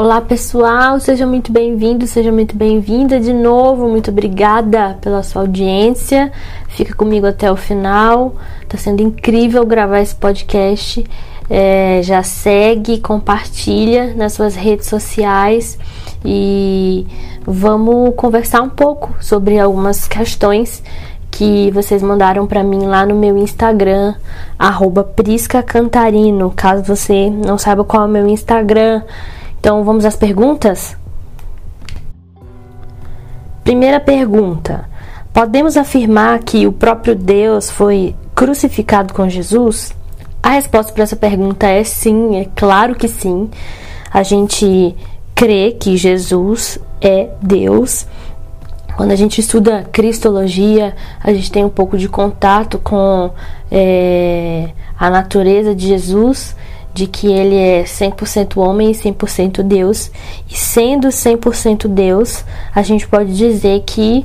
Olá pessoal, seja muito bem-vindo, seja muito bem-vinda de novo. Muito obrigada pela sua audiência. Fica comigo até o final. Tá sendo incrível gravar esse podcast. É, já segue, compartilha nas suas redes sociais e vamos conversar um pouco sobre algumas questões que vocês mandaram para mim lá no meu Instagram, @prisca_cantarino. Caso você não saiba qual é o meu Instagram, então vamos às perguntas? Primeira pergunta: Podemos afirmar que o próprio Deus foi crucificado com Jesus? A resposta para essa pergunta é sim, é claro que sim. A gente crê que Jesus é Deus. Quando a gente estuda Cristologia, a gente tem um pouco de contato com é, a natureza de Jesus de que ele é 100% homem e 100% Deus. E sendo 100% Deus, a gente pode dizer que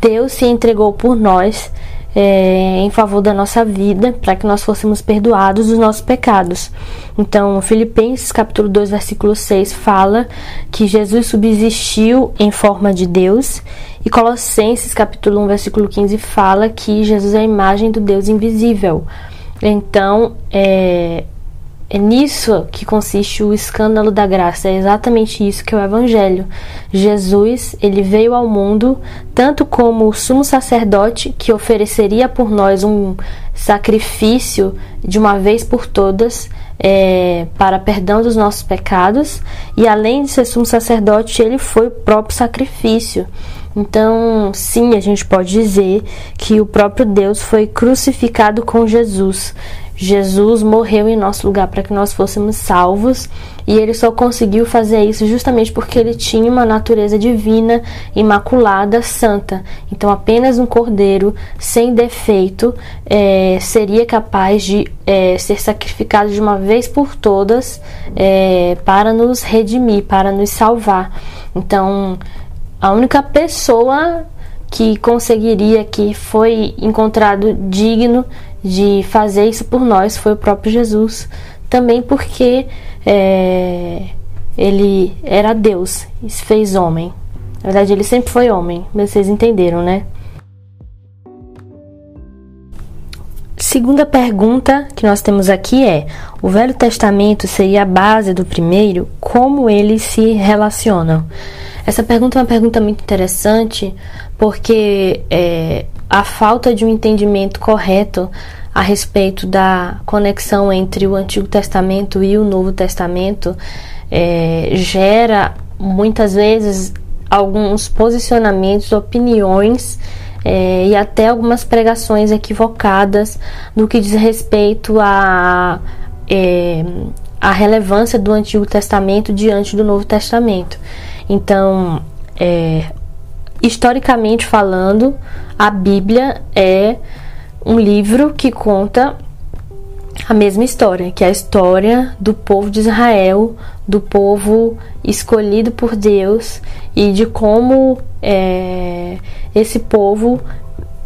Deus se entregou por nós é, em favor da nossa vida, para que nós fôssemos perdoados dos nossos pecados. Então, Filipenses capítulo 2, versículo 6 fala que Jesus subsistiu em forma de Deus, e Colossenses capítulo 1, versículo 15 fala que Jesus é a imagem do Deus invisível. Então, é, é nisso que consiste o escândalo da graça. É exatamente isso que é o evangelho. Jesus, ele veio ao mundo tanto como o sumo sacerdote que ofereceria por nós um sacrifício de uma vez por todas é, para perdão dos nossos pecados, e além de ser sumo sacerdote, ele foi o próprio sacrifício. Então, sim, a gente pode dizer que o próprio Deus foi crucificado com Jesus. Jesus morreu em nosso lugar para que nós fôssemos salvos e ele só conseguiu fazer isso justamente porque ele tinha uma natureza divina, imaculada, santa. Então, apenas um cordeiro sem defeito é, seria capaz de é, ser sacrificado de uma vez por todas é, para nos redimir, para nos salvar. Então, a única pessoa que conseguiria, que foi encontrado digno de fazer isso por nós foi o próprio Jesus. Também porque é, ele era Deus e se fez homem. Na verdade, ele sempre foi homem, mas vocês entenderam, né? Segunda pergunta que nós temos aqui é: o Velho Testamento seria a base do primeiro? Como eles se relacionam? Essa pergunta é uma pergunta muito interessante porque é, a falta de um entendimento correto a respeito da conexão entre o Antigo Testamento e o Novo Testamento é, gera muitas vezes alguns posicionamentos, opiniões é, e até algumas pregações equivocadas no que diz respeito a é, a relevância do Antigo Testamento diante do Novo Testamento. Então, é, historicamente falando, a Bíblia é um livro que conta a mesma história, que é a história do povo de Israel, do povo escolhido por Deus e de como é, esse povo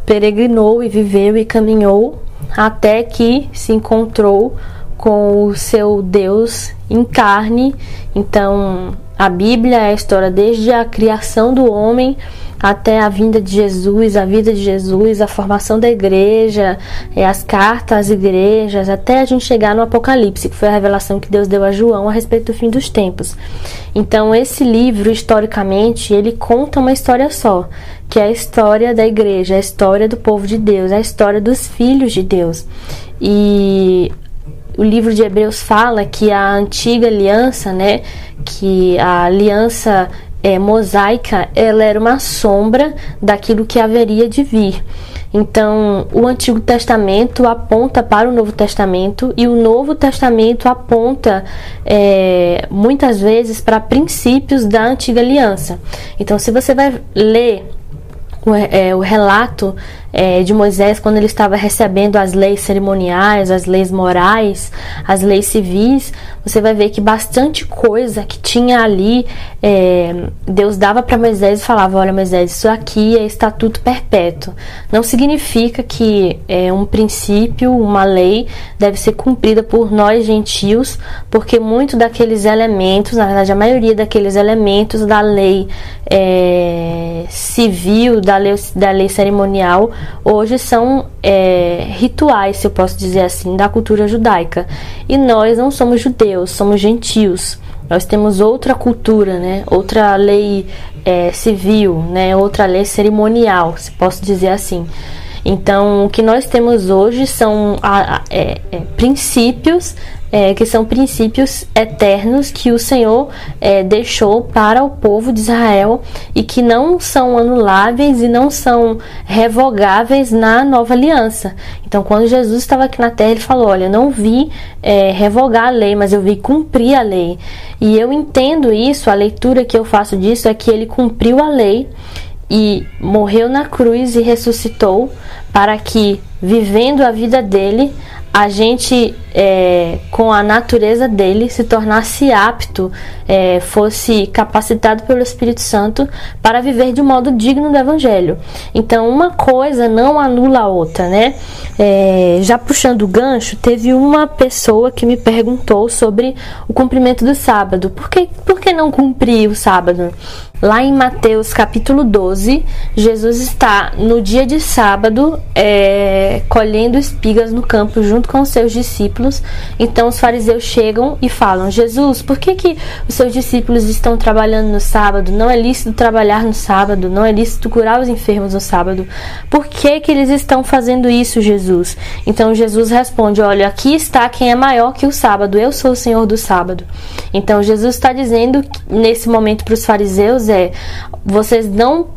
peregrinou e viveu e caminhou até que se encontrou com o seu Deus em carne. Então, a Bíblia é a história desde a criação do homem até a vinda de Jesus, a vida de Jesus, a formação da igreja, é, as cartas às igrejas, até a gente chegar no Apocalipse, que foi a revelação que Deus deu a João a respeito do fim dos tempos. Então, esse livro, historicamente, ele conta uma história só, que é a história da igreja, a história do povo de Deus, a história dos filhos de Deus. E o livro de Hebreus fala que a antiga aliança, né, que a aliança é, mosaica, ela era uma sombra daquilo que haveria de vir. Então, o Antigo Testamento aponta para o Novo Testamento e o Novo Testamento aponta é, muitas vezes para princípios da Antiga Aliança. Então, se você vai ler o, é, o relato é, de Moisés quando ele estava recebendo as leis cerimoniais, as leis morais, as leis civis, você vai ver que bastante coisa que tinha ali, é, Deus dava para Moisés e falava: Olha, Moisés, isso aqui é estatuto perpétuo. Não significa que é, um princípio, uma lei, deve ser cumprida por nós gentios, porque muito daqueles elementos, na verdade, a maioria daqueles elementos da lei é, civil, da lei, da lei cerimonial, hoje são é, rituais, se eu posso dizer assim, da cultura judaica. E nós não somos judeus, somos gentios. Nós temos outra cultura, né? outra lei é, civil, né? outra lei cerimonial, se posso dizer assim. Então, o que nós temos hoje são é, é, princípios é, que são princípios eternos que o Senhor é, deixou para o povo de Israel e que não são anuláveis e não são revogáveis na nova aliança. Então, quando Jesus estava aqui na terra, ele falou: Olha, eu não vi é, revogar a lei, mas eu vi cumprir a lei. E eu entendo isso, a leitura que eu faço disso é que ele cumpriu a lei e morreu na cruz e ressuscitou para que, vivendo a vida dele, a gente, é, com a natureza dele, se tornasse apto, é, fosse capacitado pelo Espírito Santo para viver de um modo digno do Evangelho. Então, uma coisa não anula a outra, né? É, já puxando o gancho, teve uma pessoa que me perguntou sobre o cumprimento do sábado. Por que, por que não cumprir o sábado? Lá em Mateus capítulo 12, Jesus está no dia de sábado é, colhendo espigas no campo junto com os seus discípulos. Então os fariseus chegam e falam: Jesus, por que, que os seus discípulos estão trabalhando no sábado? Não é lícito trabalhar no sábado, não é lícito curar os enfermos no sábado. Por que, que eles estão fazendo isso, Jesus? Então Jesus responde: Olha, aqui está quem é maior que o sábado, eu sou o Senhor do sábado. Então Jesus está dizendo nesse momento para os fariseus é: vocês não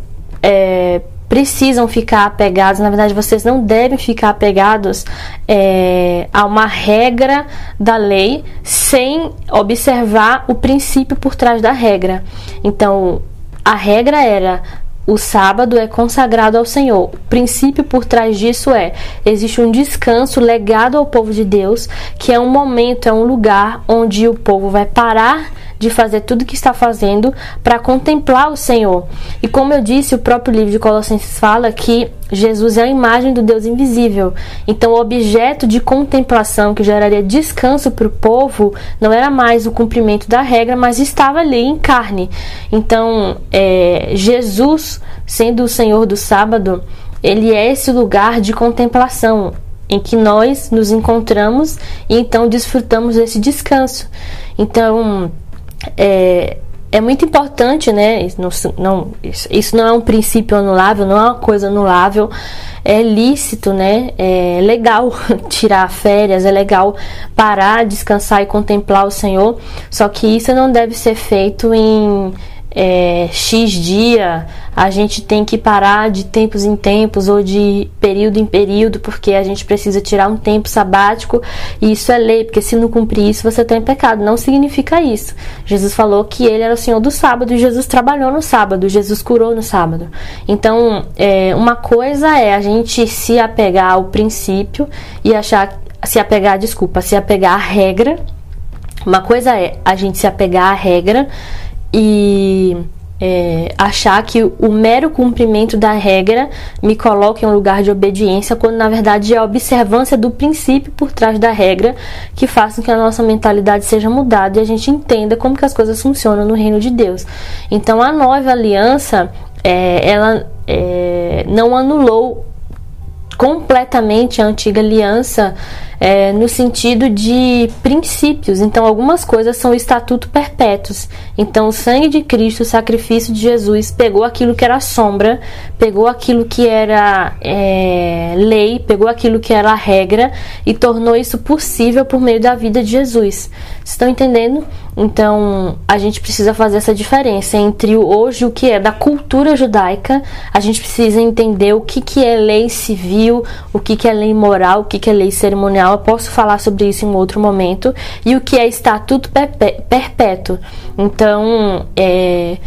é, precisam ficar apegados, na verdade, vocês não devem ficar apegados é, a uma regra da lei sem observar o princípio por trás da regra. Então, a regra era o sábado é consagrado ao Senhor. O princípio por trás disso é: existe um descanso legado ao povo de Deus, que é um momento, é um lugar onde o povo vai parar de fazer tudo o que está fazendo para contemplar o Senhor. E como eu disse, o próprio livro de Colossenses fala que Jesus é a imagem do Deus invisível. Então, o objeto de contemplação que geraria descanso para o povo não era mais o cumprimento da regra, mas estava ali em carne. Então, é, Jesus, sendo o Senhor do sábado, ele é esse lugar de contemplação em que nós nos encontramos e então desfrutamos desse descanso. Então, é, é muito importante, né? Isso não, não, isso não é um princípio anulável, não é uma coisa anulável. É lícito, né? É legal tirar férias, é legal parar, descansar e contemplar o Senhor. Só que isso não deve ser feito em é, X dia, a gente tem que parar de tempos em tempos ou de período em período, porque a gente precisa tirar um tempo sabático e isso é lei, porque se não cumprir isso você está em pecado. Não significa isso. Jesus falou que ele era o Senhor do sábado e Jesus trabalhou no sábado, Jesus curou no sábado. Então, é, uma coisa é a gente se apegar ao princípio e achar, se apegar, desculpa, se apegar à regra. Uma coisa é a gente se apegar à regra e é, achar que o mero cumprimento da regra me coloca em um lugar de obediência, quando na verdade é a observância do princípio por trás da regra que faz com que a nossa mentalidade seja mudada e a gente entenda como que as coisas funcionam no reino de Deus. Então a nova aliança, é, ela é, não anulou completamente a antiga aliança é, no sentido de princípios. Então, algumas coisas são estatuto perpétuos. Então, o sangue de Cristo, o sacrifício de Jesus, pegou aquilo que era sombra, pegou aquilo que era é, lei, pegou aquilo que era regra e tornou isso possível por meio da vida de Jesus. Estão entendendo? Então, a gente precisa fazer essa diferença entre hoje o que é da cultura judaica, a gente precisa entender o que, que é lei civil, o que, que é lei moral, o que, que é lei cerimonial eu posso falar sobre isso em outro momento, e o que é estatuto perpétuo. Então, é,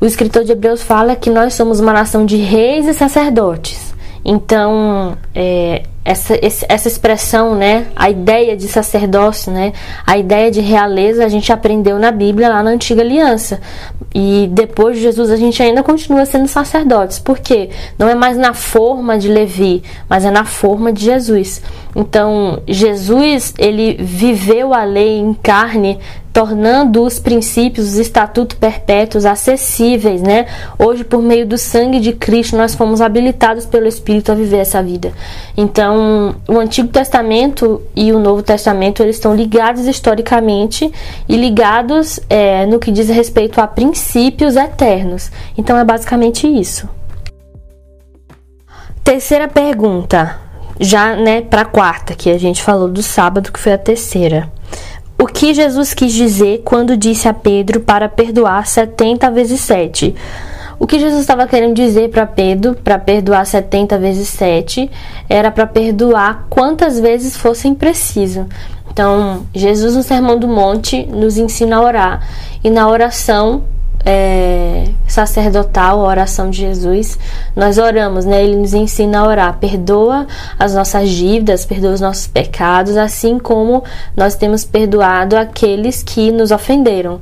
o escritor de Hebreus fala que nós somos uma nação de reis e sacerdotes. Então, é, essa, essa expressão, né, a ideia de sacerdócio, né, a ideia de realeza, a gente aprendeu na Bíblia lá na Antiga Aliança. E depois de Jesus a gente ainda continua sendo sacerdotes. Por quê? Não é mais na forma de Levi, mas é na forma de Jesus. Então, Jesus, ele viveu a lei em carne tornando os princípios, os estatutos perpétuos acessíveis, né? Hoje, por meio do sangue de Cristo, nós fomos habilitados pelo Espírito a viver essa vida. Então, o Antigo Testamento e o Novo Testamento eles estão ligados historicamente e ligados é, no que diz respeito a princípios eternos. Então, é basicamente isso. Terceira pergunta, já né, para a quarta, que a gente falou do sábado, que foi a terceira. O que Jesus quis dizer quando disse a Pedro para perdoar 70 vezes 7? O que Jesus estava querendo dizer para Pedro, para perdoar 70 vezes 7, era para perdoar quantas vezes fossem preciso. Então, Jesus no Sermão do Monte nos ensina a orar. E na oração, é, sacerdotal, a oração de Jesus, nós oramos, né? Ele nos ensina a orar, perdoa as nossas dívidas, perdoa os nossos pecados, assim como nós temos perdoado aqueles que nos ofenderam.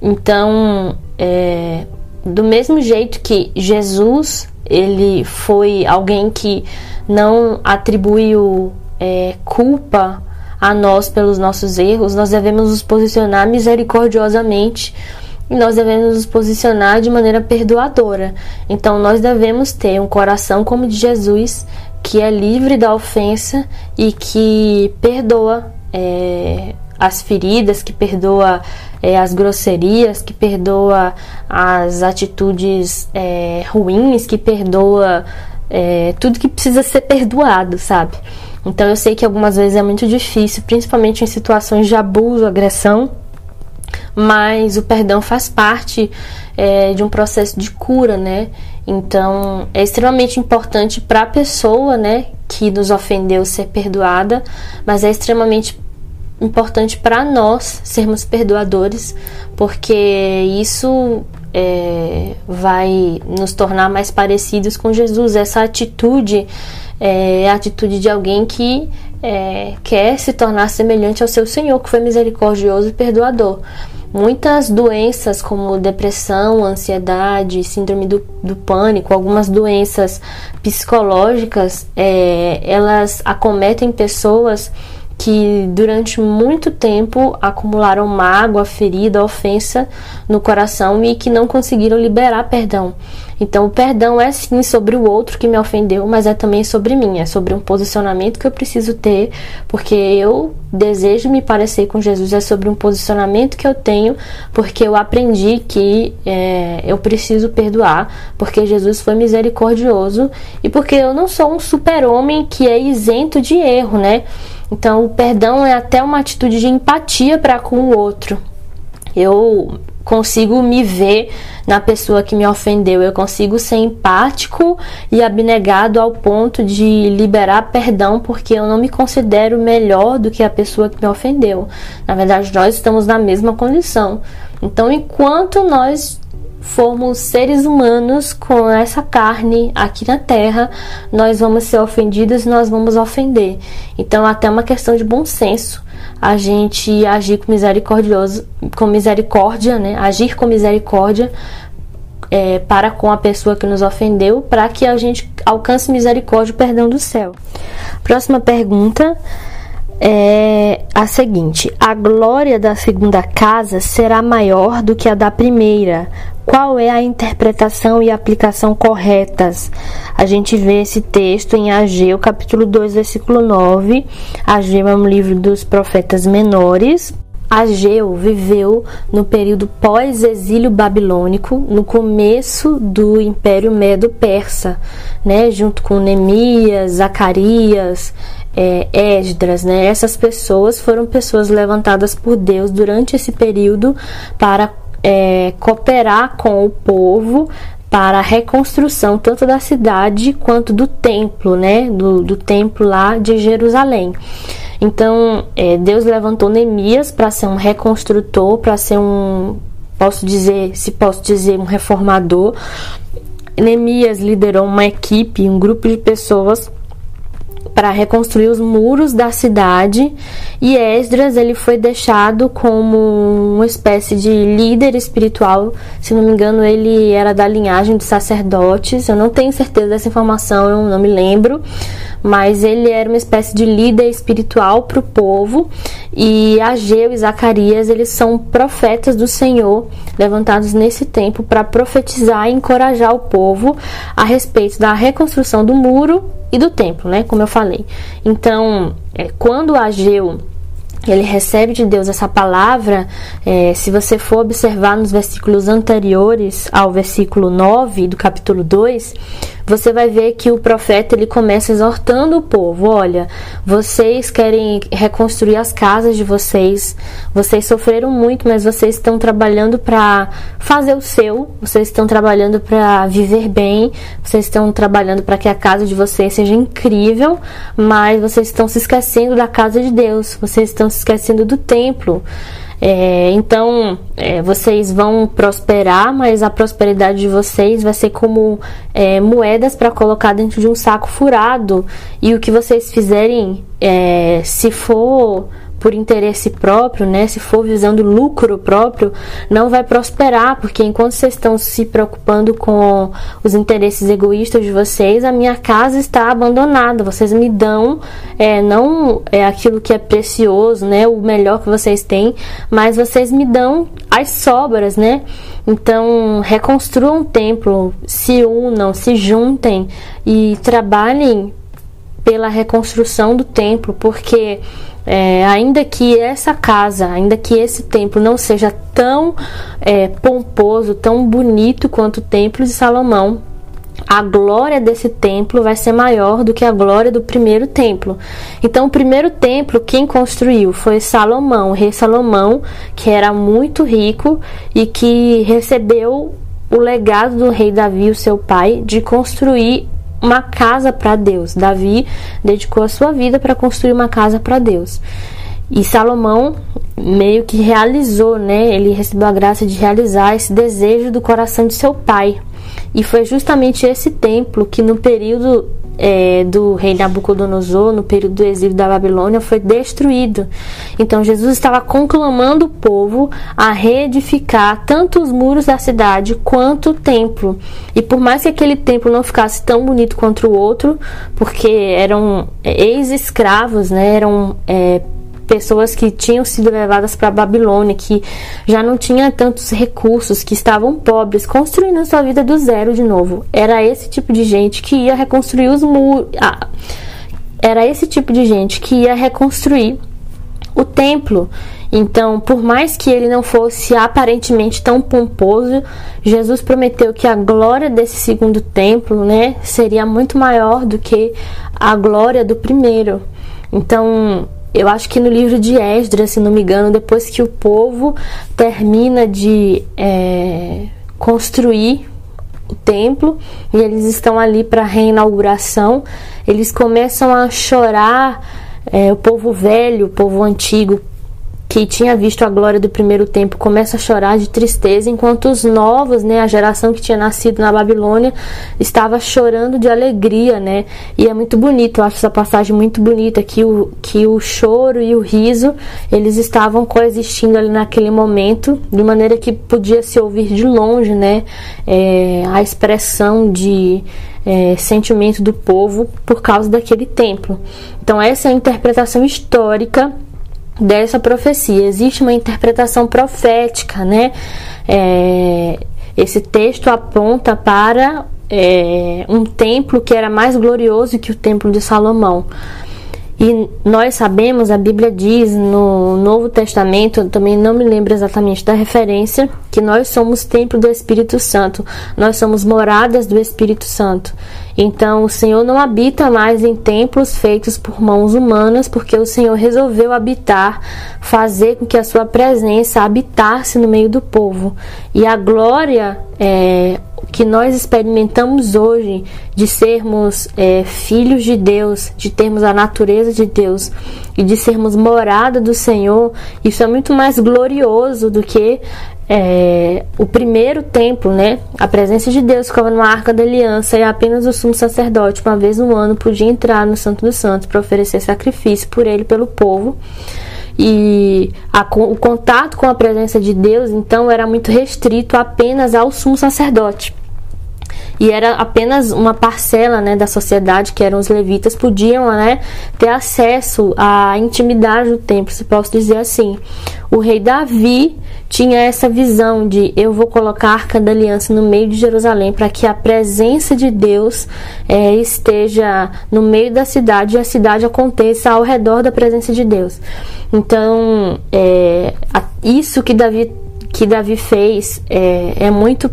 Então, é, do mesmo jeito que Jesus, ele foi alguém que não atribuiu é, culpa a nós pelos nossos erros, nós devemos nos posicionar misericordiosamente e nós devemos nos posicionar de maneira perdoadora. Então nós devemos ter um coração como de Jesus, que é livre da ofensa e que perdoa é, as feridas, que perdoa é, as grosserias, que perdoa as atitudes é, ruins, que perdoa é, tudo que precisa ser perdoado, sabe? Então eu sei que algumas vezes é muito difícil, principalmente em situações de abuso, agressão mas o perdão faz parte é, de um processo de cura, né? Então é extremamente importante para a pessoa, né, que nos ofendeu ser perdoada, mas é extremamente importante para nós sermos perdoadores, porque isso é, vai nos tornar mais parecidos com Jesus. Essa atitude é a atitude de alguém que é, quer se tornar semelhante ao seu Senhor, que foi misericordioso e perdoador. Muitas doenças, como depressão, ansiedade, síndrome do, do pânico, algumas doenças psicológicas, é, elas acometem pessoas que durante muito tempo acumularam mágoa, ferida, ofensa no coração e que não conseguiram liberar perdão. Então, o perdão é sim sobre o outro que me ofendeu, mas é também sobre mim, é sobre um posicionamento que eu preciso ter, porque eu desejo me parecer com Jesus, é sobre um posicionamento que eu tenho, porque eu aprendi que é, eu preciso perdoar, porque Jesus foi misericordioso e porque eu não sou um super-homem que é isento de erro, né? Então, o perdão é até uma atitude de empatia para com o outro. Eu consigo me ver na pessoa que me ofendeu, eu consigo ser empático e abnegado ao ponto de liberar perdão porque eu não me considero melhor do que a pessoa que me ofendeu. Na verdade, nós estamos na mesma condição. Então, enquanto nós formos seres humanos com essa carne aqui na terra, nós vamos ser ofendidos nós vamos ofender. Então, até uma questão de bom senso a gente agir com misericordioso, com misericórdia, né? Agir com misericórdia é, para com a pessoa que nos ofendeu, para que a gente alcance misericórdia e perdão do céu. Próxima pergunta é a seguinte: A glória da segunda casa será maior do que a da primeira. Qual é a interpretação e aplicação corretas? A gente vê esse texto em Ageu, capítulo 2, versículo 9. Ageu é um livro dos profetas menores. Ageu viveu no período pós-exílio babilônico, no começo do Império Medo-Persa, né, junto com Neemias, Zacarias, é, Esdras, né? Essas pessoas foram pessoas levantadas por Deus durante esse período para é, cooperar com o povo para a reconstrução tanto da cidade quanto do templo, né? Do, do templo lá de Jerusalém. Então, é, Deus levantou Neemias para ser um reconstrutor, para ser um posso dizer, se posso dizer, um reformador. Neemias liderou uma equipe, um grupo de pessoas para reconstruir os muros da cidade. E Esdras ele foi deixado como uma espécie de líder espiritual, se não me engano ele era da linhagem de sacerdotes, eu não tenho certeza dessa informação, eu não me lembro, mas ele era uma espécie de líder espiritual para o povo e Ageu e Zacarias eles são profetas do Senhor levantados nesse tempo para profetizar e encorajar o povo a respeito da reconstrução do muro e do templo, né? Como eu falei. Então, é, quando Ageu ele recebe de Deus essa palavra, é, se você for observar nos versículos anteriores ao versículo 9 do capítulo 2, você vai ver que o profeta ele começa exortando o povo: olha, vocês querem reconstruir as casas de vocês, vocês sofreram muito, mas vocês estão trabalhando para fazer o seu, vocês estão trabalhando para viver bem, vocês estão trabalhando para que a casa de vocês seja incrível, mas vocês estão se esquecendo da casa de Deus, vocês estão se esquecendo do templo. É, então, é, vocês vão prosperar, mas a prosperidade de vocês vai ser como é, moedas para colocar dentro de um saco furado. E o que vocês fizerem, é, se for por interesse próprio, né, se for visando lucro próprio, não vai prosperar, porque enquanto vocês estão se preocupando com os interesses egoístas de vocês, a minha casa está abandonada. Vocês me dão é, não é aquilo que é precioso, né, o melhor que vocês têm, mas vocês me dão as sobras, né? Então, reconstruam o templo, se unam, se juntem e trabalhem pela reconstrução do templo, porque é, ainda que essa casa, ainda que esse templo não seja tão é, pomposo, tão bonito quanto o templo de Salomão, a glória desse templo vai ser maior do que a glória do primeiro templo. Então, o primeiro templo, quem construiu foi Salomão, o rei Salomão, que era muito rico e que recebeu o legado do rei Davi, o seu pai, de construir uma casa para Deus. Davi dedicou a sua vida para construir uma casa para Deus. E Salomão meio que realizou, né? Ele recebeu a graça de realizar esse desejo do coração de seu pai. E foi justamente esse templo que no período é, do rei Nabucodonosor, no período do exílio da Babilônia, foi destruído. Então Jesus estava conclamando o povo a reedificar tanto os muros da cidade quanto o templo. E por mais que aquele templo não ficasse tão bonito quanto o outro, porque eram é, ex-escravos, né, eram é, pessoas que tinham sido levadas para a Babilônia, que já não tinha tantos recursos, que estavam pobres, construindo a sua vida do zero de novo. Era esse tipo de gente que ia reconstruir os muros. Ah, era esse tipo de gente que ia reconstruir o templo. Então, por mais que ele não fosse aparentemente tão pomposo, Jesus prometeu que a glória desse segundo templo, né, seria muito maior do que a glória do primeiro. Então, eu acho que no livro de Esdras, se não me engano, depois que o povo termina de é, construir o templo e eles estão ali para a reinauguração, eles começam a chorar. É, o povo velho, o povo antigo, que tinha visto a glória do primeiro tempo começa a chorar de tristeza, enquanto os novos, né, a geração que tinha nascido na Babilônia, estava chorando de alegria, né? E é muito bonito, eu acho essa passagem muito bonita que o que o choro e o riso, eles estavam coexistindo ali naquele momento, de maneira que podia se ouvir de longe, né, é, a expressão de é, sentimento do povo por causa daquele templo. Então essa é a interpretação histórica dessa profecia. Existe uma interpretação profética, né? É, esse texto aponta para é, um templo que era mais glorioso que o templo de Salomão. E nós sabemos, a Bíblia diz no Novo Testamento, também não me lembro exatamente da referência, que nós somos templo do Espírito Santo, nós somos moradas do Espírito Santo. Então, o Senhor não habita mais em templos feitos por mãos humanas, porque o Senhor resolveu habitar, fazer com que a sua presença habitasse no meio do povo. E a glória, é, que nós experimentamos hoje de sermos é, filhos de Deus, de termos a natureza de Deus e de sermos morada do Senhor, isso é muito mais glorioso do que é, o primeiro templo, né? A presença de Deus ficava numa arca da aliança e apenas o sumo sacerdote, uma vez no ano, podia entrar no Santo dos Santos para oferecer sacrifício por ele, pelo povo. E a, o contato com a presença de Deus, então, era muito restrito apenas ao sumo sacerdote e era apenas uma parcela né, da sociedade, que eram os levitas, podiam né, ter acesso à intimidade do templo, se posso dizer assim. O rei Davi tinha essa visão de eu vou colocar a arca da aliança no meio de Jerusalém para que a presença de Deus é, esteja no meio da cidade e a cidade aconteça ao redor da presença de Deus. Então, é, isso que Davi, que Davi fez é, é muito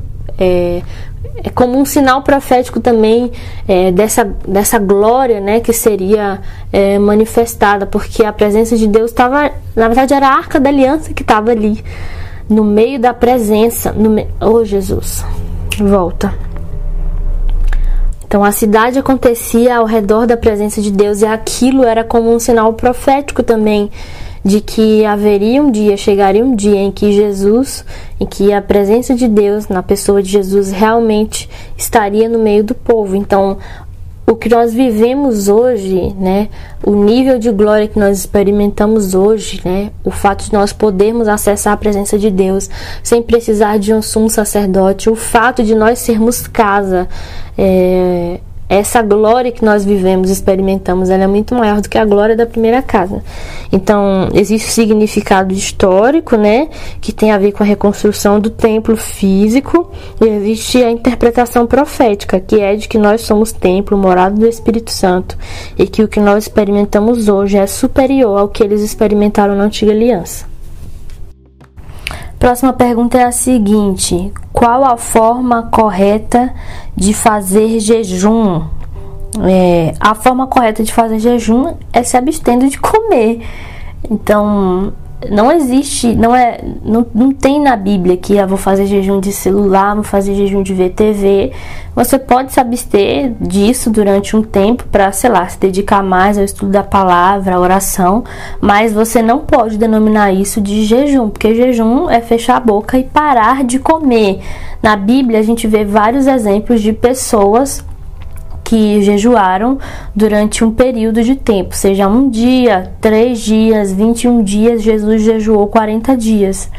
é, como um sinal profético também é, dessa, dessa glória né, que seria é, manifestada, porque a presença de Deus estava, na verdade, era a arca da aliança que estava ali, no meio da presença. No me... Oh, Jesus, volta. Então a cidade acontecia ao redor da presença de Deus e aquilo era como um sinal profético também de que haveria um dia, chegaria um dia em que Jesus, em que a presença de Deus na pessoa de Jesus realmente estaria no meio do povo. Então, o que nós vivemos hoje, né, o nível de glória que nós experimentamos hoje, né, o fato de nós podermos acessar a presença de Deus sem precisar de um sumo sacerdote, o fato de nós sermos casa, é, essa glória que nós vivemos, experimentamos, ela é muito maior do que a glória da primeira casa. Então, existe o significado histórico, né, que tem a ver com a reconstrução do templo físico, e existe a interpretação profética, que é de que nós somos templo, morado do Espírito Santo, e que o que nós experimentamos hoje é superior ao que eles experimentaram na antiga aliança. Próxima pergunta é a seguinte: qual a forma correta de fazer jejum? É, a forma correta de fazer jejum é se abstendo de comer. Então, não existe, não é, não, não tem na Bíblia que eu ah, vou fazer jejum de celular, vou fazer jejum de ver TV. Você pode se abster disso durante um tempo para, sei lá, se dedicar mais ao estudo da palavra, à oração, mas você não pode denominar isso de jejum, porque jejum é fechar a boca e parar de comer. Na Bíblia a gente vê vários exemplos de pessoas que jejuaram durante um período de tempo, seja um dia, três dias, 21 dias, Jesus jejuou 40 dias.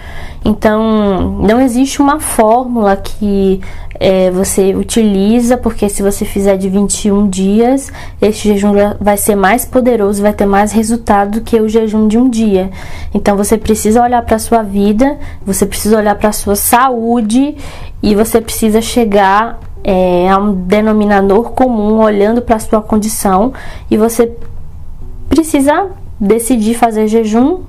Então, não existe uma fórmula que é, você utiliza, porque se você fizer de 21 dias, este jejum vai ser mais poderoso, vai ter mais resultado do que o jejum de um dia. Então, você precisa olhar para a sua vida, você precisa olhar para a sua saúde e você precisa chegar é, um denominador comum olhando para a sua condição e você precisa decidir fazer jejum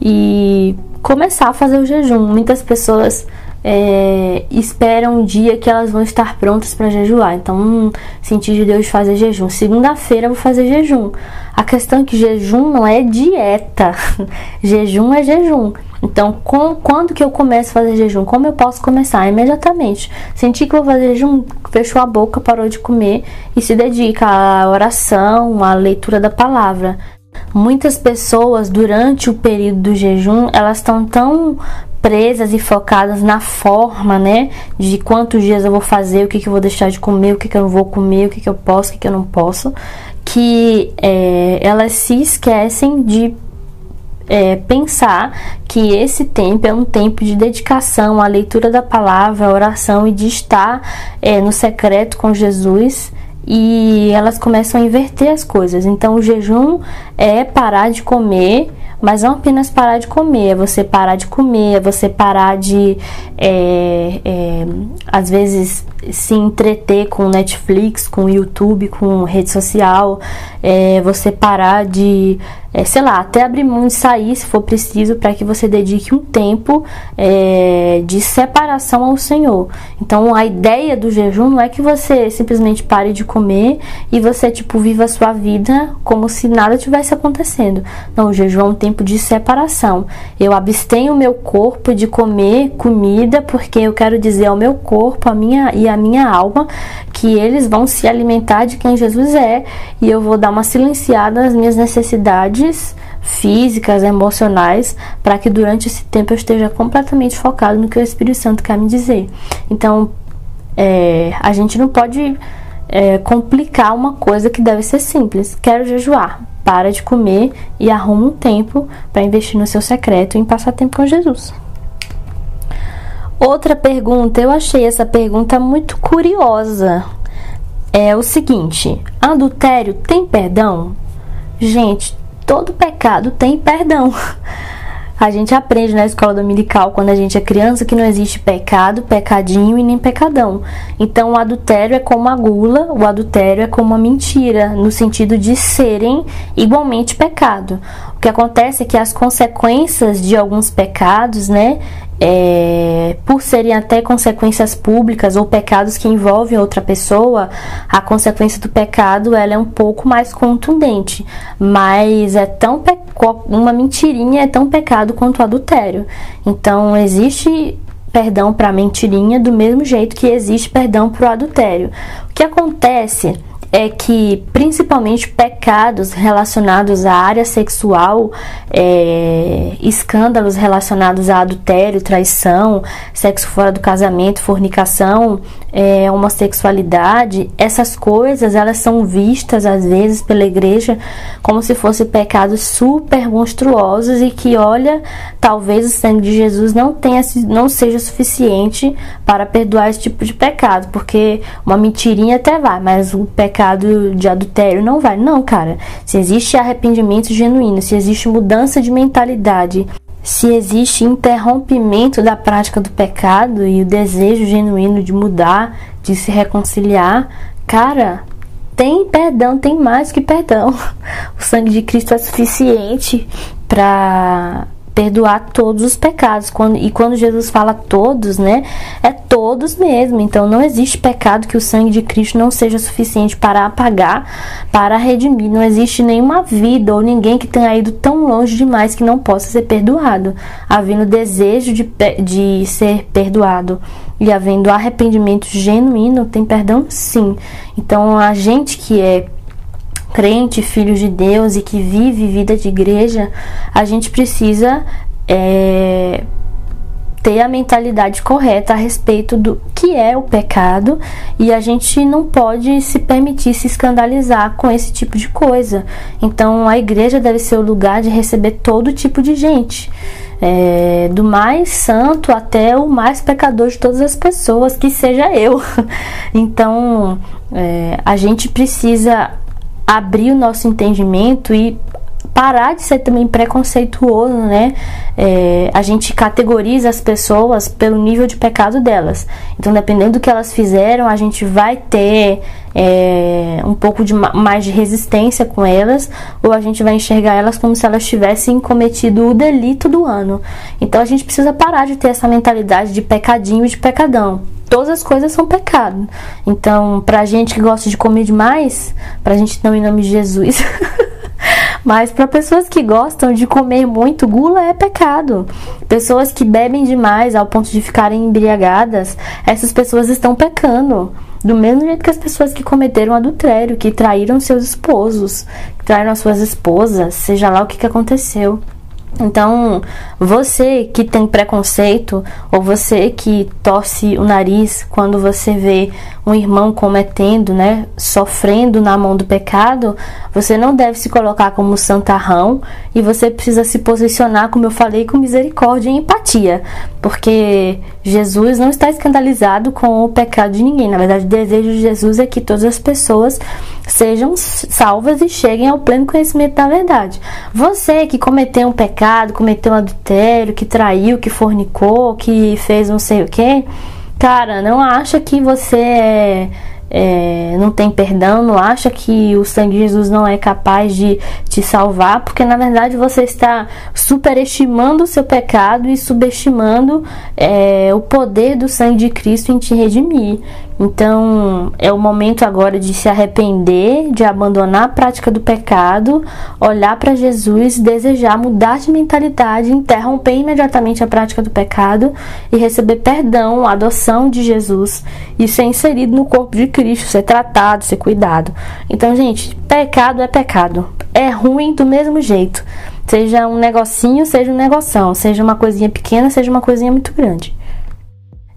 e começar a fazer o jejum. Muitas pessoas é, esperam um dia que elas vão estar prontas para jejuar. Então, hum, sentir de Deus fazer jejum. Segunda-feira vou fazer jejum. A questão é que jejum não é dieta. jejum é jejum. Então, com, quando que eu começo a fazer jejum? Como eu posso começar? Imediatamente. Senti que vou fazer jejum, fechou a boca, parou de comer e se dedica à oração, à leitura da palavra. Muitas pessoas durante o período do jejum, elas estão tão presas e focadas na forma, né? De quantos dias eu vou fazer, o que, que eu vou deixar de comer, o que, que eu não vou comer, o que, que eu posso, o que, que eu não posso, que é, elas se esquecem de é, pensar que esse tempo é um tempo de dedicação à leitura da palavra, à oração e de estar é, no secreto com Jesus e elas começam a inverter as coisas. Então, o jejum é parar de comer, mas não apenas parar de comer, é você parar de comer, é você parar de, é, é, às vezes, se entreter com Netflix, com YouTube, com rede social, é você parar de é, sei lá, até abrir mão de sair se for preciso, para que você dedique um tempo é, de separação ao Senhor. Então a ideia do jejum não é que você simplesmente pare de comer e você, tipo, viva a sua vida como se nada tivesse acontecendo. Não, o jejum é um tempo de separação. Eu abstenho o meu corpo de comer comida porque eu quero dizer ao meu corpo a minha, e a minha alma que eles vão se alimentar de quem Jesus é e eu vou dar uma silenciada nas minhas necessidades físicas, emocionais, para que durante esse tempo eu esteja completamente focado no que o Espírito Santo quer me dizer. Então, é, a gente não pode é, complicar uma coisa que deve ser simples. Quero jejuar. Para de comer e arruma um tempo para investir no seu secreto e em passar tempo com Jesus. Outra pergunta, eu achei essa pergunta muito curiosa. É o seguinte: adultério tem perdão? Gente, todo pecado tem perdão. A gente aprende na escola dominical, quando a gente é criança, que não existe pecado, pecadinho e nem pecadão. Então, o adultério é como a gula, o adultério é como a mentira, no sentido de serem igualmente pecado. O que acontece é que as consequências de alguns pecados, né, é, por serem até consequências públicas ou pecados que envolvem outra pessoa, a consequência do pecado ela é um pouco mais contundente, mas é tão uma mentirinha é tão pecado quanto o adultério. Então existe perdão para mentirinha do mesmo jeito que existe perdão para o adultério. O que acontece é que principalmente pecados relacionados à área sexual, é, escândalos relacionados a adultério, traição, sexo fora do casamento, fornicação, é, homossexualidade, essas coisas elas são vistas às vezes pela igreja como se fossem pecados super monstruosos e que olha talvez o sangue de Jesus não tenha não seja suficiente para perdoar esse tipo de pecado, porque uma mentirinha até vai, mas o pecado de adultério não vai. Não, cara. Se existe arrependimento genuíno, se existe mudança de mentalidade, se existe interrompimento da prática do pecado e o desejo genuíno de mudar, de se reconciliar, cara, tem perdão, tem mais que perdão. O sangue de Cristo é suficiente para perdoar todos os pecados. Quando, e quando Jesus fala todos, né? É todos mesmo. Então não existe pecado que o sangue de Cristo não seja suficiente para apagar, para redimir. Não existe nenhuma vida ou ninguém que tenha ido tão longe demais que não possa ser perdoado, havendo desejo de, de ser perdoado. E havendo arrependimento genuíno, tem perdão sim. Então, a gente que é crente, filho de Deus e que vive vida de igreja, a gente precisa é, ter a mentalidade correta a respeito do que é o pecado e a gente não pode se permitir se escandalizar com esse tipo de coisa. Então a igreja deve ser o lugar de receber todo tipo de gente. É, do mais santo até o mais pecador de todas as pessoas, que seja eu. Então, é, a gente precisa abrir o nosso entendimento e parar de ser também preconceituoso, né? É, a gente categoriza as pessoas pelo nível de pecado delas. Então, dependendo do que elas fizeram, a gente vai ter é, um pouco de mais de resistência com elas, ou a gente vai enxergar elas como se elas tivessem cometido o delito do ano. Então, a gente precisa parar de ter essa mentalidade de pecadinho e de pecadão todas as coisas são pecado. Então, pra gente que gosta de comer demais, pra gente não em nome de Jesus. Mas para pessoas que gostam de comer muito, gula é pecado. Pessoas que bebem demais ao ponto de ficarem embriagadas, essas pessoas estão pecando. Do mesmo jeito que as pessoas que cometeram adultério, que traíram seus esposos, que traíram as suas esposas, seja lá o que, que aconteceu. Então, você que tem preconceito ou você que torce o nariz quando você vê um irmão cometendo, né, sofrendo na mão do pecado, você não deve se colocar como santarrão e você precisa se posicionar, como eu falei, com misericórdia e empatia, porque Jesus não está escandalizado com o pecado de ninguém. Na verdade, o desejo de Jesus é que todas as pessoas sejam salvas e cheguem ao pleno conhecimento da verdade. Você que cometeu um pecado, cometeu um adultério, que traiu, que fornicou, que fez não sei o que, cara, não acha que você é, é, não tem perdão, não acha que o sangue de Jesus não é capaz de te salvar, porque na verdade você está superestimando o seu pecado e subestimando é, o poder do sangue de Cristo em te redimir. Então é o momento agora de se arrepender, de abandonar a prática do pecado, olhar para Jesus, desejar mudar de mentalidade, interromper imediatamente a prática do pecado e receber perdão, adoção de Jesus e ser inserido no corpo de Cristo, ser tratado, ser cuidado. Então, gente, pecado é pecado, é ruim do mesmo jeito. Seja um negocinho, seja um negoção, seja uma coisinha pequena, seja uma coisinha muito grande.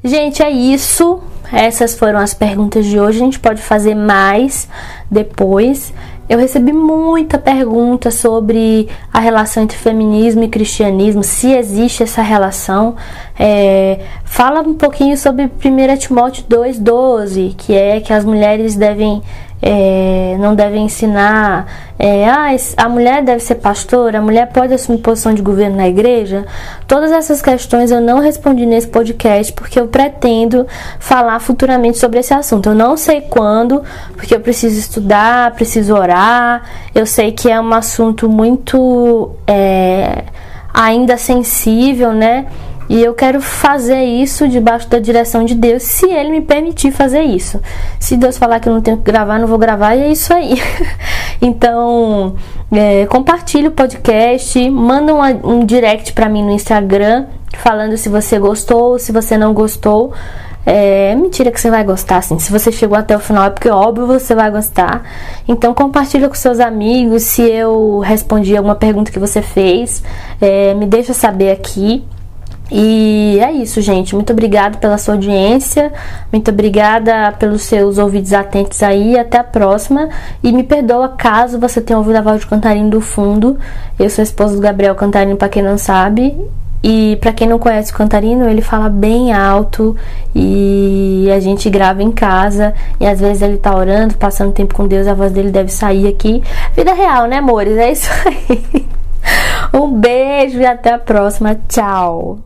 Gente, é isso. Essas foram as perguntas de hoje. A gente pode fazer mais depois. Eu recebi muita pergunta sobre a relação entre feminismo e cristianismo, se existe essa relação. É, fala um pouquinho sobre 1 Timóteo 2,12, que é que as mulheres devem é, não deve ensinar é, ah, a mulher deve ser pastora, a mulher pode assumir posição de governo na igreja. Todas essas questões eu não respondi nesse podcast porque eu pretendo falar futuramente sobre esse assunto. Eu não sei quando, porque eu preciso estudar, preciso orar. Eu sei que é um assunto muito é, ainda sensível, né? E eu quero fazer isso debaixo da direção de Deus, se Ele me permitir fazer isso. Se Deus falar que eu não tenho que gravar, não vou gravar, e é isso aí. então, é, compartilhe o podcast, manda um, um direct para mim no Instagram, falando se você gostou, se você não gostou. É mentira que você vai gostar, assim. Se você chegou até o final, é porque óbvio você vai gostar. Então compartilha com seus amigos. Se eu respondi alguma pergunta que você fez, é, me deixa saber aqui. E é isso, gente. Muito obrigada pela sua audiência. Muito obrigada pelos seus ouvidos atentos aí. Até a próxima. E me perdoa caso você tenha ouvido a voz de Cantarino do fundo. Eu sou a esposa do Gabriel Cantarino, para quem não sabe. E para quem não conhece o Cantarino, ele fala bem alto e a gente grava em casa. E às vezes ele tá orando, passando tempo com Deus, a voz dele deve sair aqui. Vida real, né, amores? É isso aí. Um beijo e até a próxima. Tchau.